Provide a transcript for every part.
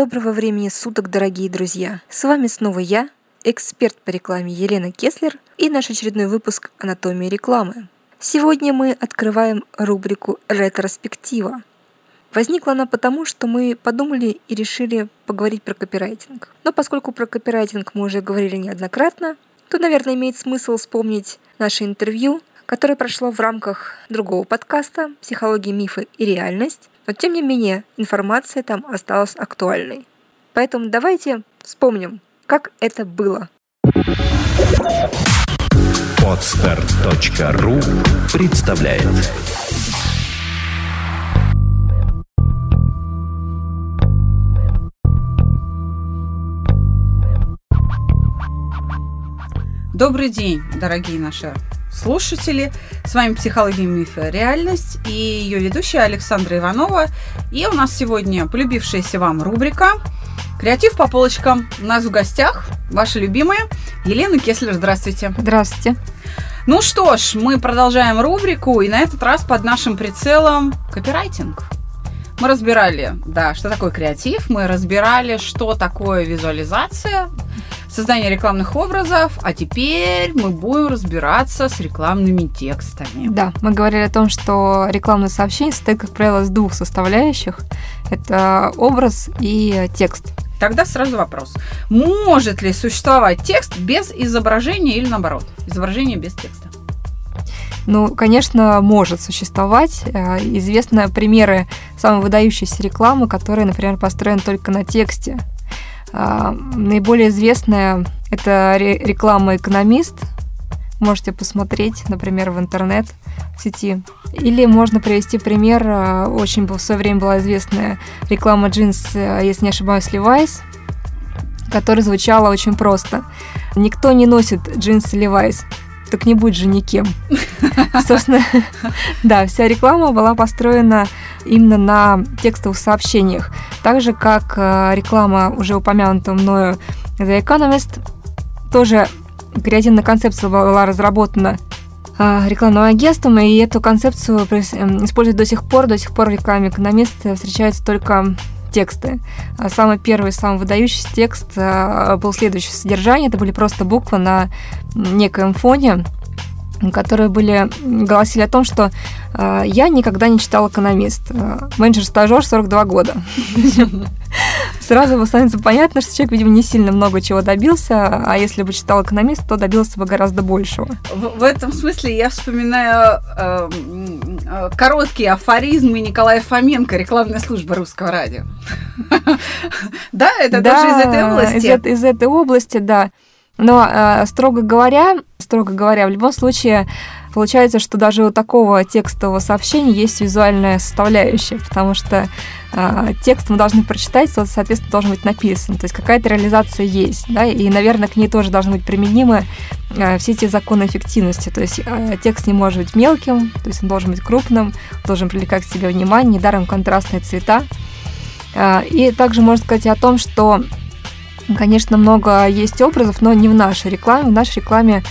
Доброго времени суток, дорогие друзья! С вами снова я, эксперт по рекламе Елена Кеслер и наш очередной выпуск «Анатомия рекламы». Сегодня мы открываем рубрику «Ретроспектива». Возникла она потому, что мы подумали и решили поговорить про копирайтинг. Но поскольку про копирайтинг мы уже говорили неоднократно, то, наверное, имеет смысл вспомнить наше интервью, которое прошло в рамках другого подкаста «Психология, мифы и реальность», но тем не менее информация там осталась актуальной. Поэтому давайте вспомним, как это было. Отстар.ру представляет Добрый день, дорогие наши слушатели. С вами «Психология, мифы, реальность» и ее ведущая Александра Иванова. И у нас сегодня полюбившаяся вам рубрика «Креатив по полочкам». У нас в гостях ваша любимая Елена Кеслер. Здравствуйте. Здравствуйте. Ну что ж, мы продолжаем рубрику, и на этот раз под нашим прицелом копирайтинг. Мы разбирали, да, что такое креатив, мы разбирали, что такое визуализация, создание рекламных образов, а теперь мы будем разбираться с рекламными текстами. Да, мы говорили о том, что рекламное сообщение состоит, как правило, из двух составляющих. Это образ и текст. Тогда сразу вопрос. Может ли существовать текст без изображения или наоборот? Изображение без текста. Ну, конечно, может существовать. Э, известны примеры самой выдающейся рекламы, которая, например, построена только на тексте. А, наиболее известная это реклама «Экономист». Можете посмотреть, например, в интернет в сети. Или можно привести пример, а, очень в свое время была известная реклама джинс, а, если не ошибаюсь, Levi's, которая звучала очень просто. Никто не носит джинсы Levi's, так не будь же никем. Собственно, да, вся реклама была построена именно на текстовых сообщениях. Так же, как э, реклама, уже упомянутого мною The Economist, тоже креативная концепция была разработана э, рекламным агентством, и эту концепцию используют до сих пор. До сих пор в рекламе экономиста встречаются только тексты. А самый первый, самый выдающийся текст э, был следующее содержание. Это были просто буквы на некоем фоне, которые были, гласили о том, что э, я никогда не читал «Экономист». Менеджер-стажер 42 года. Сразу становится понятно, что человек, видимо, не сильно много чего добился, а если бы читал «Экономист», то добился бы гораздо большего. В, в этом смысле я вспоминаю э, э, короткие афоризмы Николая Фоменко, рекламная служба русского радио. Да, это даже из этой области. Из этой области, да. Но, э, строго говоря, строго говоря, в любом случае, получается, что даже у такого текстового сообщения есть визуальная составляющая, потому что э, текст мы должны прочитать, соответственно, должен быть написан. То есть какая-то реализация есть, да, и, наверное, к ней тоже должны быть применимы э, все эти законы эффективности. То есть э, текст не может быть мелким, то есть он должен быть крупным, должен привлекать к себе внимание, недаром контрастные цвета. Э, и также можно сказать о том, что Конечно, много есть образов, но не в нашей рекламе. В нашей рекламе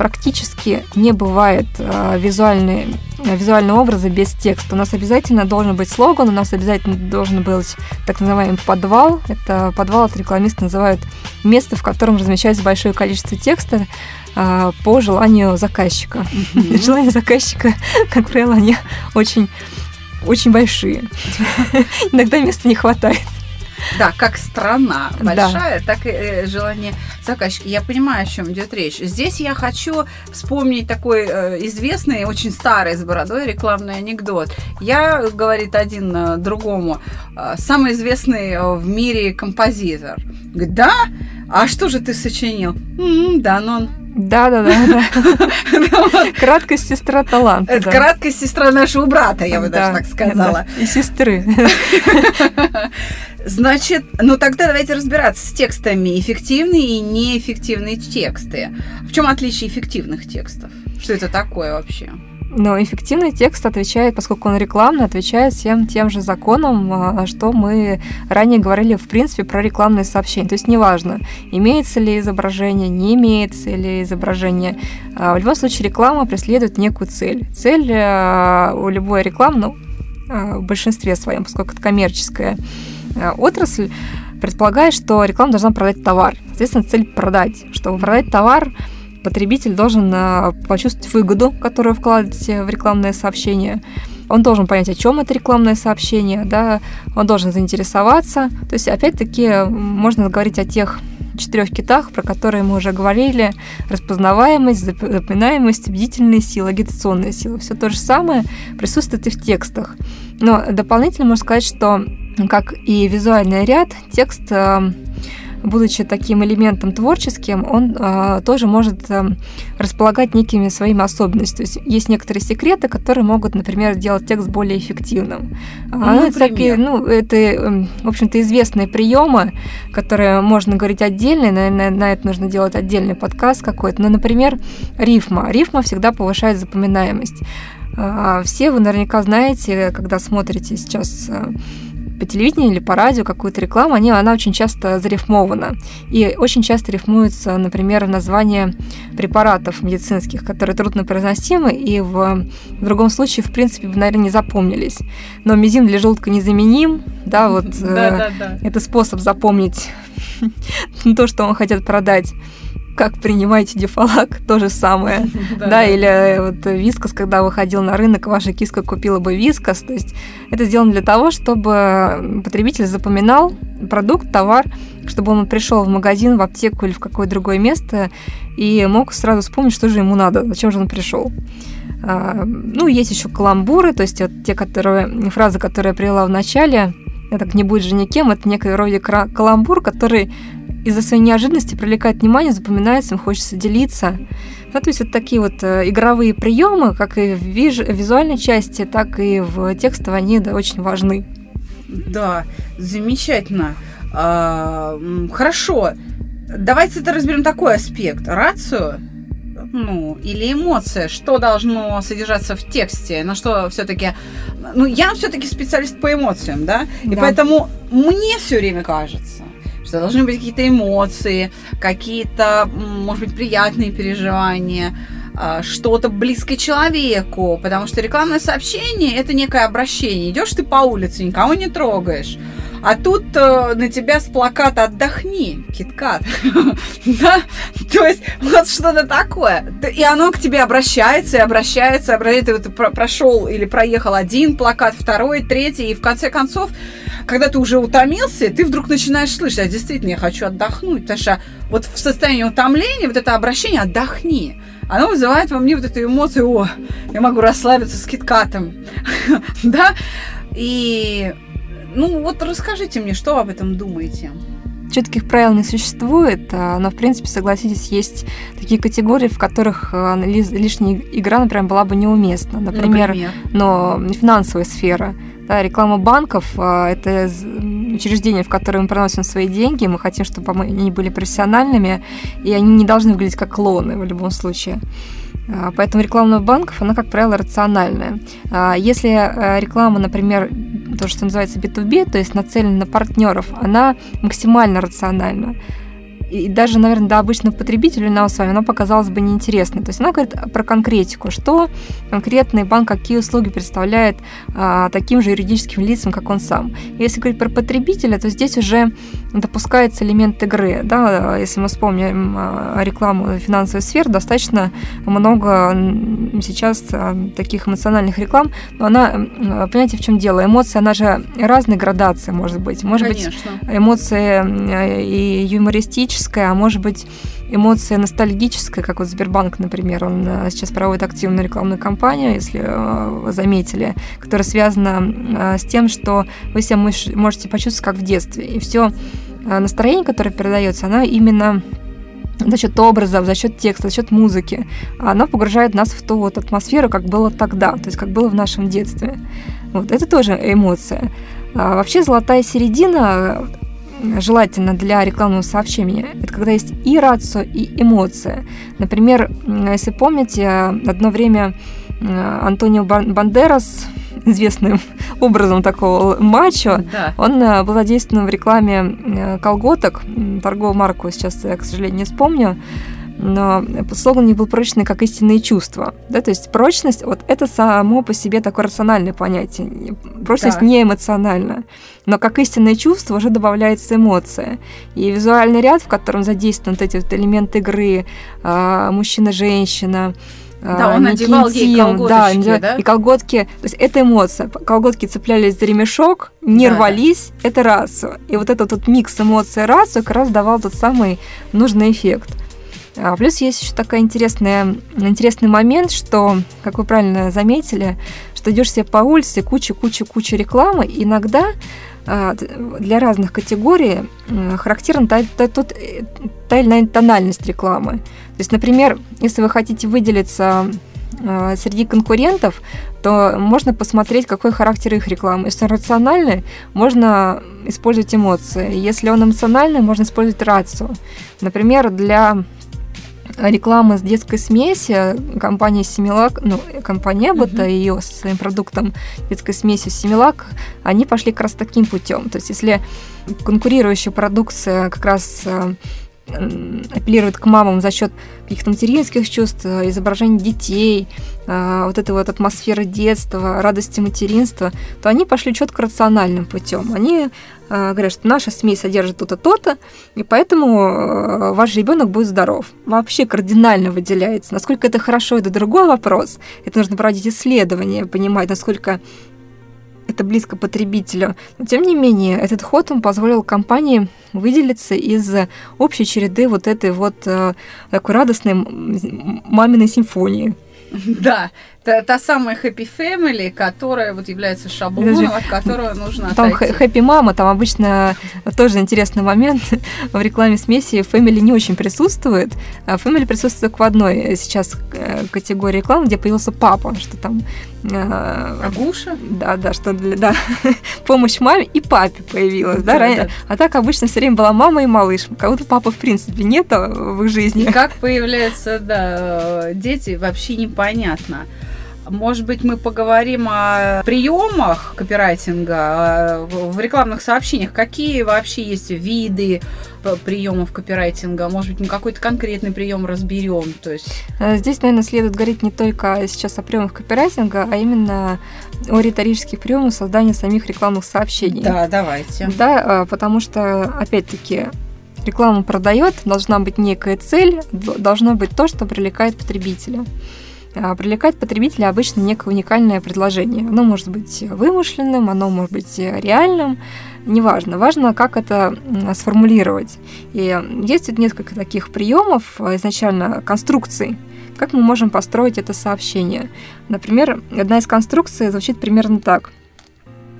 практически не бывает э, визуальные, э, визуального образа без текста. У нас обязательно должен быть слоган, у нас обязательно должен быть так называемый подвал. Это подвал от рекламиста называют место, в котором размещается большое количество текста э, по желанию заказчика. Mm-hmm. Желания заказчика, как правило, они очень очень большие. Иногда места не хватает. Да, как страна большая, да. так и желание заказчика. Я понимаю, о чем идет речь. Здесь я хочу вспомнить такой э, известный, очень старый с бородой рекламный анекдот. Я, говорит один э, другому, э, самый известный в мире композитор. Говорит, да? А что же ты сочинил? М-м, да, но он да, да, да. Краткость сестра таланта. Это краткость сестра нашего брата, я бы даже так сказала. И сестры. Значит, ну тогда давайте разбираться с текстами. Эффективные и неэффективные тексты. В чем отличие эффективных текстов? Что это такое вообще? Но эффективный текст отвечает, поскольку он рекламный, отвечает всем тем же законам, а, что мы ранее говорили, в принципе, про рекламные сообщения. То есть неважно, имеется ли изображение, не имеется ли изображение. А, в любом случае реклама преследует некую цель. Цель а, у любой рекламы, ну, в большинстве своем, поскольку это коммерческая отрасль предполагает, что реклама должна продать товар. Соответственно, цель продать. Чтобы продать товар, потребитель должен почувствовать выгоду, которую вкладываете в рекламное сообщение. Он должен понять, о чем это рекламное сообщение, да, он должен заинтересоваться. То есть, опять-таки, можно говорить о тех четырех китах, про которые мы уже говорили, распознаваемость, запоминаемость, бдительность сила, агитационная сила. Все то же самое присутствует и в текстах. Но дополнительно можно сказать, что как и визуальный ряд, текст э, будучи таким элементом творческим, он э, тоже может э, располагать некими своими особенностями. То есть есть некоторые секреты, которые могут, например, сделать текст более эффективным. Ну, а, это, такие, ну, это, эм, в общем-то, известные приемы, которые можно говорить отдельно, наверное, на это нужно делать отдельный подкаст какой-то. Ну, например, рифма. Рифма всегда повышает запоминаемость. Э, все вы наверняка знаете, когда смотрите сейчас по телевидению или по радио какую-то рекламу, они, она очень часто зарифмована. И очень часто рифмуется, например, название препаратов медицинских, которые труднопроизносимы и в, в другом случае, в принципе, наверное, не запомнились. Но мизин для желудка незаменим, да, вот э, это способ запомнить то, что он хотят продать как принимаете дефалак, то же самое. Да, или э, вот вискас, когда выходил на рынок, ваша киска купила бы вискас. То есть это сделано для того, чтобы потребитель запоминал продукт, товар, чтобы он пришел в магазин, в аптеку или в какое-то другое место и мог сразу вспомнить, что же ему надо, зачем же он пришел. А, ну, есть еще каламбуры, то есть вот те которые, фразы, которые я привела в начале, это не будет же никем, это некий вроде каламбур, который из-за своей неожиданности привлекает внимание, запоминается, им хочется делиться. Ну, то есть вот такие вот э, игровые приемы, как и в визуальной части, так и в текстовой, они да, очень важны. Да, замечательно. А, хорошо. Давайте это разберем такой аспект. Рацию ну, или эмоция, что должно содержаться в тексте, на что все-таки, ну, я все-таки специалист по эмоциям, да, и да. поэтому мне все время кажется, что должны быть какие-то эмоции, какие-то, может быть, приятные переживания, а, что-то близкое человеку, потому что рекламное сообщение это некое обращение. Идешь ты по улице, никого не трогаешь. А тут э, на тебя с плаката «Отдохни, киткат». да? То есть вот что-то такое. И оно к тебе обращается, и обращается, обращается. Ты вот прошел или проехал один плакат, второй, третий, и в конце концов когда ты уже утомился, ты вдруг начинаешь слышать, а действительно, я хочу отдохнуть, потому что вот в состоянии утомления вот это обращение «отдохни», оно вызывает во мне вот эту эмоцию, о, я могу расслабиться с киткатом, да, и, ну, вот расскажите мне, что вы об этом думаете? четких правил не существует, а, но, в принципе, согласитесь, есть такие категории, в которых а, лишняя игра, например, была бы неуместна. Например, например? но финансовая сфера. Да, реклама банков а, – это учреждения, в которые мы приносим свои деньги, мы хотим, чтобы они были профессиональными, и они не должны выглядеть как клоны в любом случае. Поэтому реклама банков, она, как правило, рациональная. Если реклама, например, то, что называется B2B, то есть нацелена на партнеров, она максимально рациональна и даже, наверное, до обычного потребителя нам с вами, она показалась бы неинтересной. То есть она говорит про конкретику, что конкретный банк, какие услуги представляет а, таким же юридическим лицам, как он сам. Если говорить про потребителя, то здесь уже допускается элемент игры. Да? Если мы вспомним а, рекламу финансовой сферы, достаточно много сейчас а, таких эмоциональных реклам, но она, понимаете, в чем дело? Эмоции, она же разной градации может быть. Может Конечно. быть, эмоции и юмористические, романтическая, а может быть эмоция ностальгическая, как вот Сбербанк, например, он э, сейчас проводит активную рекламную кампанию, если э, вы заметили, которая связана э, с тем, что вы себя можете почувствовать как в детстве. И все настроение, которое передается, оно именно за счет образов, за счет текста, за счет музыки. Оно погружает нас в ту вот атмосферу, как было тогда, то есть как было в нашем детстве. Вот это тоже эмоция. А вообще золотая середина желательно для рекламного сообщения, это когда есть и рацио, и эмоция. Например, если помните, одно время э, Антонио Бандерас, известным образом такого мачо, да. он э, был задействован в рекламе э, колготок, торговую марку сейчас я, к сожалению, не вспомню, но слоган не был прочный, как истинные чувства. Да? То есть прочность, вот это само по себе такое рациональное понятие. Прочность да. не эмоциональна. Но как истинное чувство уже добавляется эмоция. И визуальный ряд, в котором задействованы вот эти вот элементы игры, а, мужчина-женщина, да, он надевал ей колготочки, да, да? И колготки, то есть это эмоция. Колготки цеплялись за ремешок, не да, рвались, да. это рацию. И вот этот вот микс эмоций и рацию как раз давал тот самый нужный эффект. А плюс есть еще такой интересный, интересный момент, что, как вы правильно заметили, что идешь себе по улице, куча-куча-куча рекламы, иногда а, для разных категорий характерна та, та, та, та или иная тональность рекламы. То есть, например, если вы хотите выделиться а, среди конкурентов, то можно посмотреть, какой характер их рекламы. Если он рациональный, можно использовать эмоции. Если он эмоциональный, можно использовать рацию. Например, для рекламы с детской смеси компания Семилак, ну, компания Эббота, uh-huh. ее с своим продуктом детской смесью Семилак, они пошли как раз таким путем. То есть, если конкурирующая продукция как раз э, апеллирует к мамам за счет каких-то материнских чувств, изображений детей, э, вот этой вот атмосферы детства, радости материнства, то они пошли четко рациональным путем. Они э, говорят, что наша смесь содержит то-то, то-то, и поэтому э, ваш ребенок будет здоров. Вообще кардинально выделяется. Насколько это хорошо, это другой вопрос. Это нужно проводить исследования, понимать, насколько это близко потребителю. Но тем не менее, этот ход он позволил компании выделиться из общей череды вот этой вот э, такой радостной маминой симфонии. Да, та, та самая Happy Family, которая вот является шаблоном, Даже, от которого нужно Там отойти. Happy Мама, там обычно тоже интересный момент. В рекламе смеси Family не очень присутствует. А Family присутствует только в одной сейчас э, категории рекламы, где появился папа, что там Агуша? Да, да, что для да, помощь маме и папе появилась, да, да, да. А так обычно все время была мама и малыш. Как будто папы в принципе нет в их жизни. И как появляются, да, дети, вообще непонятно. Может быть, мы поговорим о приемах копирайтинга в рекламных сообщениях. Какие вообще есть виды приемов копирайтинга? Может быть, мы какой-то конкретный прием разберем? То есть... Э, здесь, наверное, следует говорить не только сейчас о приемах копирайтинга, а именно о риторических приемах создания самих рекламных сообщений. Да, давайте. Да, э, потому что, опять-таки, реклама продает, должна быть некая цель, должно быть то, что привлекает потребителя. А, привлекает потребителя обычно некое уникальное предложение. Оно может быть вымышленным, оно может быть реальным, неважно. Важно, как это сформулировать. И есть несколько таких приемов, а, изначально конструкций, как мы можем построить это сообщение. Например, одна из конструкций звучит примерно так.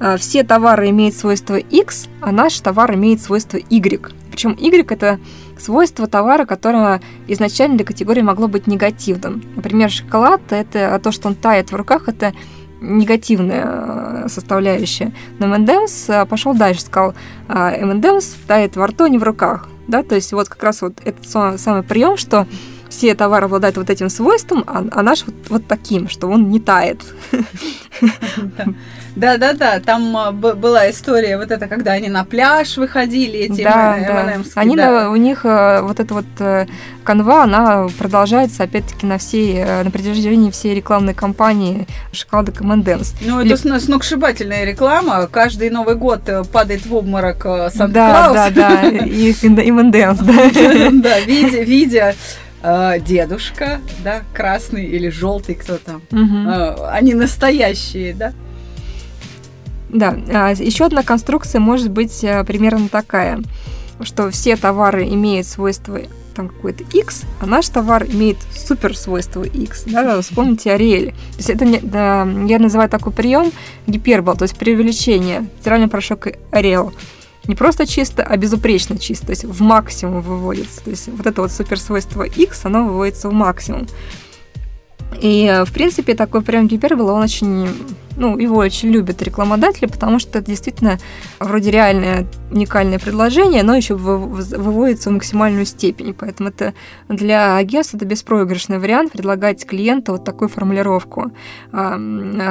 А, Все товары имеют свойство X, а наш товар имеет свойство Y. Причем Y это свойство товара, которое изначально для категории могло быть негативным. Например, шоколад – это то, что он тает в руках, это негативная э, составляющая. Но M&M's пошел дальше, сказал, M&M's тает во рту, а не в руках. Да? То есть вот как раз вот этот самый прием, что все товары обладают вот этим свойством, а, а наш вот, вот таким, что он не тает. Да-да-да, там а, была история вот это, когда они на пляж выходили, эти да, да. Они да. У них а, вот эта вот э, канва, она продолжается опять-таки на всей, э, на протяжении всей рекламной кампании шоколадок M&M's. Ну, это Или... сногсшибательная реклама. Каждый Новый год э, падает в обморок Санта-Клаус. Да, да, да, и M&M's, да. Да, видя, видя дедушка, да, красный или желтый кто там. Они настоящие, да? Да, а, еще одна конструкция может быть э, примерно такая, что все товары имеют свойство там какой-то X, а наш товар имеет супер свойство X. Да, вспомните Ариэль. То есть это да, я называю такой прием гипербол, то есть преувеличение. Стиральный порошок Ариэл. Не просто чисто, а безупречно чисто, то есть в максимум выводится. То есть вот это вот супер свойство X, оно выводится в максимум. И, в принципе, такой прием гипербола, он очень ну, его очень любят рекламодатели, потому что это действительно вроде реальное уникальное предложение, но еще выводится в максимальную степень. Поэтому это для агентства это беспроигрышный вариант предлагать клиенту вот такую формулировку. А,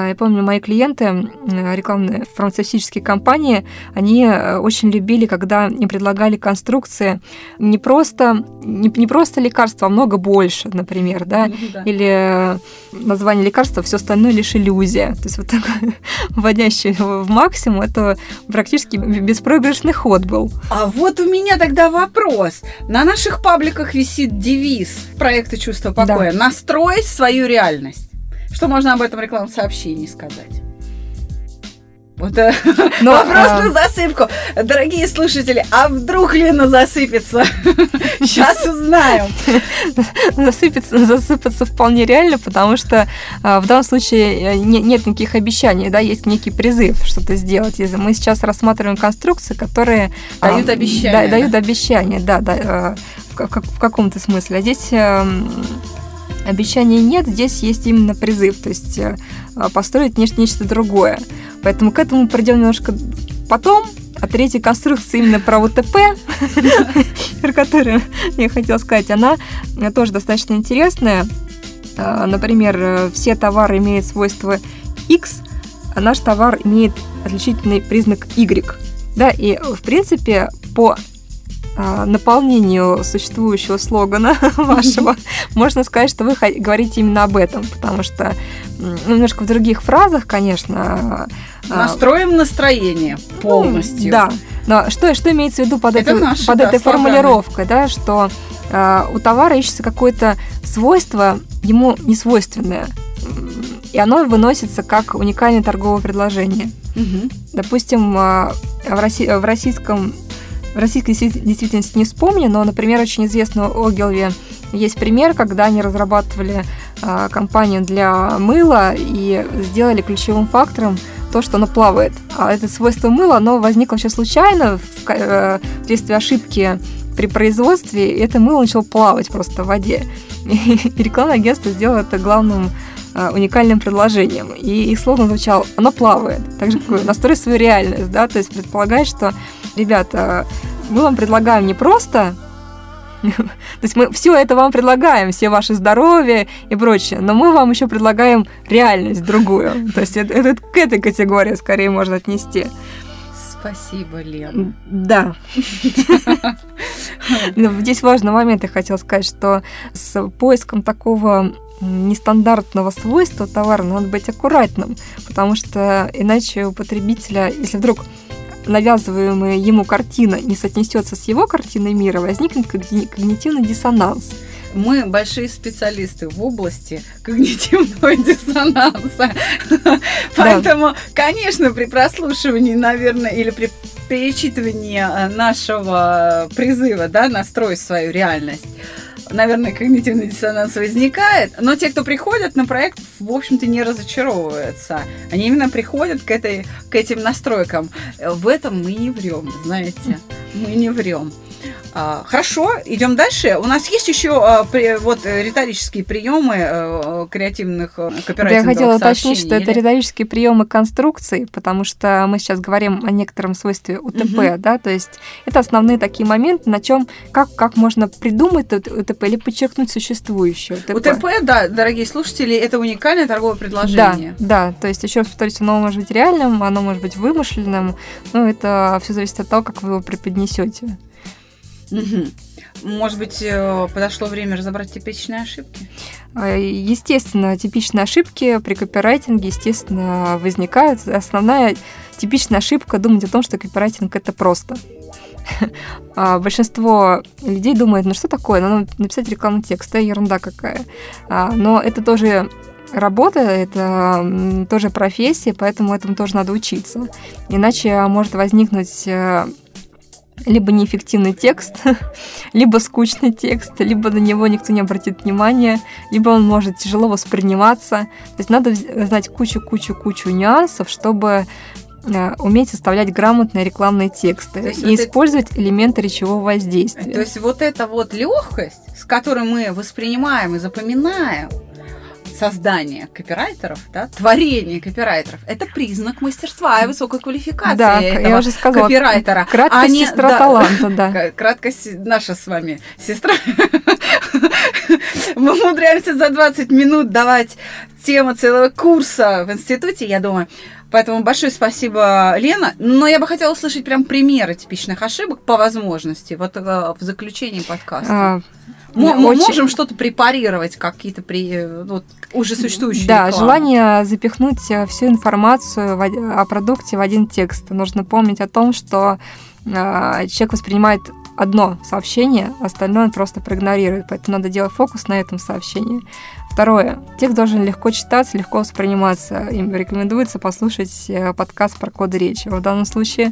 я помню, мои клиенты, рекламные фармацевтические компании, они э, очень любили, когда им предлагали конструкции не просто, не, не просто лекарства, а много больше, например, да, да. или название лекарства, все остальное лишь иллюзия. То есть вот такой вводящий в максимум, это практически беспроигрышный ход был. А вот у меня тогда вопрос. На наших пабликах висит девиз проекта «Чувство покоя» да. «Настроить свою реальность». Что можно об этом рекламном сообщении сказать? Вот э, Но, вопрос а... на засыпку. Дорогие слушатели, а вдруг Лена засыпется? Сейчас узнаем. Засыпется, засыпаться вполне реально, потому что а, в данном случае э, не, нет никаких обещаний, да, есть некий призыв что-то сделать. Если мы сейчас рассматриваем конструкции, которые дают а, обещания. Да, дают обещания, да, да, а, в, в каком-то смысле. А здесь эм, обещаний нет, здесь есть именно призыв, то есть э, построить нечто, нечто другое. Поэтому к этому придем немножко потом. А третья конструкция именно про УТП, про которую я хотела сказать, она тоже достаточно интересная. Э, например, э, все товары имеют свойство X, а наш товар имеет отличительный признак Y. Да, и в принципе по а, наполнению существующего слогана вашего, можно сказать, что вы говорите именно об этом, потому что ну, немножко в других фразах, конечно. А, Настроим настроение ну, полностью. да. Но что, что имеется в виду под, Это этой, наши, под да, этой формулировкой, да, что э, у товара ищется какое-то свойство ему не свойственное, и оно выносится как уникальное торговое предложение. Угу. Допустим, в, Росси- в российском в российской действительности не вспомню, но, например, очень известно у Огилви есть пример, когда они разрабатывали э, компанию для мыла и сделали ключевым фактором то, что оно плавает. А это свойство мыла, оно возникло вообще случайно в, э, вследствие ошибки при производстве, и это мыло начало плавать просто в воде. И рекламное агентство сделало это главным э, уникальным предложением. И их слоган звучал «Оно плавает». Так же, настрой свою реальность, да, то есть предполагает, что ребята, мы вам предлагаем не просто то есть мы все это вам предлагаем, все ваше здоровье и прочее, но мы вам еще предлагаем реальность другую. То есть это, это к этой категории скорее можно отнести. Спасибо, Лена. Да. Здесь важный момент я хотела сказать, что с поиском такого нестандартного свойства товара надо быть аккуратным, потому что иначе у потребителя, если вдруг навязываемая ему картина не соотнесется с его картиной мира, возникнет когнитивный диссонанс. Мы большие специалисты в области когнитивного диссонанса. Поэтому, конечно, при прослушивании, наверное, или при перечитывании э, нашего призыва, да, настрой свою реальность, наверное, когнитивный диссонанс возникает, но те, кто приходят на проект, в общем-то, не разочаровываются. Они именно приходят к, этой, к этим настройкам. В этом мы не врем, знаете, мы не врем. А, хорошо, идем дальше. У нас есть еще а, вот э, риторические приемы э, креативных копирайтинговых да, Я хотела уточнить, что или... это риторические приемы конструкции, потому что мы сейчас говорим о некотором свойстве УТП, угу. да, то есть это основные такие моменты, на чем как как можно придумать УТП или подчеркнуть существующее УТП. УТП, да, дорогие слушатели, это уникальное торговое предложение. Да, да, то есть еще раз повторюсь, оно может быть реальным, оно может быть вымышленным, но это все зависит от того, как вы его преподнесете. Может быть, э, подошло время разобрать типичные ошибки? А, естественно, типичные ошибки при копирайтинге, естественно, возникают. Основная типичная ошибка – думать о том, что копирайтинг – это просто. А большинство людей думает, ну что такое, ну написать рекламный текст, это ерунда какая. А, но это тоже работа, это тоже профессия, поэтому этому тоже надо учиться. Иначе может возникнуть э, либо неэффективный текст, либо скучный текст, либо на него никто не обратит внимания, либо он может тяжело восприниматься. То есть надо знать кучу-кучу-кучу нюансов, чтобы э, уметь составлять грамотные рекламные тексты и вот использовать это... элементы речевого воздействия. То есть вот эта вот легкость, с которой мы воспринимаем и запоминаем создание копирайтеров, да, творение копирайтеров, это признак мастерства и высокой квалификации да, этого я уже сказала, копирайтера. Краткость а не, сестра да, таланта, да. Краткость наша с вами сестра. Мы умудряемся за 20 минут давать тему целого курса в институте, я думаю. Поэтому большое спасибо, Лена. Но я бы хотела услышать прям примеры типичных ошибок по возможности, вот э, в заключении подкаста. А, мы очень... можем что-то препарировать, какие-то при, э, вот, уже существующие Да, рекламы. желание запихнуть э, всю информацию в, о продукте в один текст. Нужно помнить о том, что э, человек воспринимает одно сообщение, остальное он просто проигнорирует. Поэтому надо делать фокус на этом сообщении. Второе. Текст должен легко читаться, легко восприниматься. Им рекомендуется послушать подкаст про коды речи. В данном случае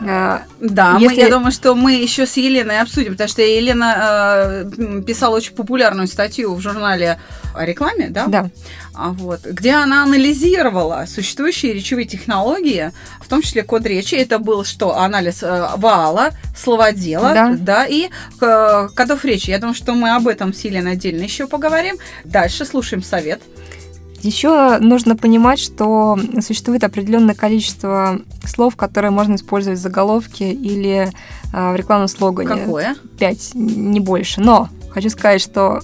да, Если... мы, я думаю, что мы еще с Еленой обсудим, потому что Елена э, писала очень популярную статью в журнале о рекламе, да? Да. А, вот, где она анализировала существующие речевые технологии, в том числе код речи. Это был что? Анализ э, вала, словодела, да, да и э, кодов речи. Я думаю, что мы об этом с Еленой отдельно еще поговорим. Дальше слушаем совет. Еще нужно понимать, что существует определенное количество слов, которые можно использовать в заголовке или э, в рекламном слогане. Какое? Пять, не больше. Но хочу сказать, что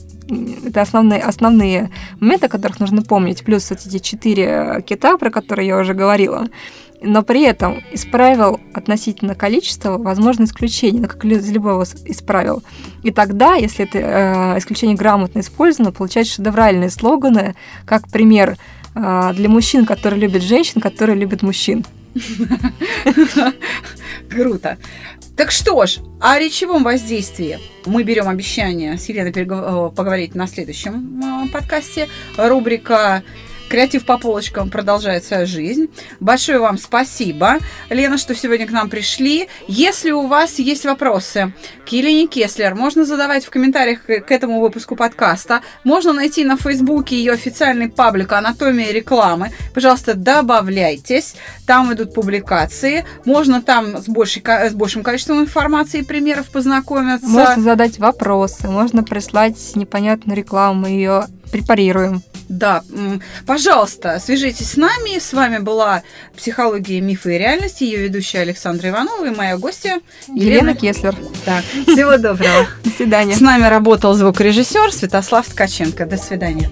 это основные, основные моменты, о которых нужно помнить, плюс вот эти четыре кита, про которые я уже говорила но при этом из правил относительно количества возможно исключение, как из любого из правил. И тогда, если это э, исключение грамотно использовано, получаются шедевральные слоганы, как пример э, для мужчин, которые любят женщин, которые любят мужчин. Круто. Так что ж, о речевом воздействии мы берем обещание с Еленой поговорить на следующем э, подкасте. Рубрика Креатив по полочкам продолжает свою жизнь. Большое вам спасибо, Лена, что сегодня к нам пришли. Если у вас есть вопросы к Елене Кеслер, можно задавать в комментариях к этому выпуску подкаста. Можно найти на Фейсбуке ее официальный паблик «Анатомия рекламы». Пожалуйста, добавляйтесь. Там идут публикации. Можно там с, большей, с большим количеством информации и примеров познакомиться. Можно задать вопросы, можно прислать непонятную рекламу, ее препарируем. Да, пожалуйста, свяжитесь с нами. С вами была «Психология, мифы и реальности», ее ведущая Александра Иванова и моя гостья Елена, Елена Кеслер. Так, всего доброго. До свидания. С нами работал звукорежиссер Святослав Ткаченко. До свидания.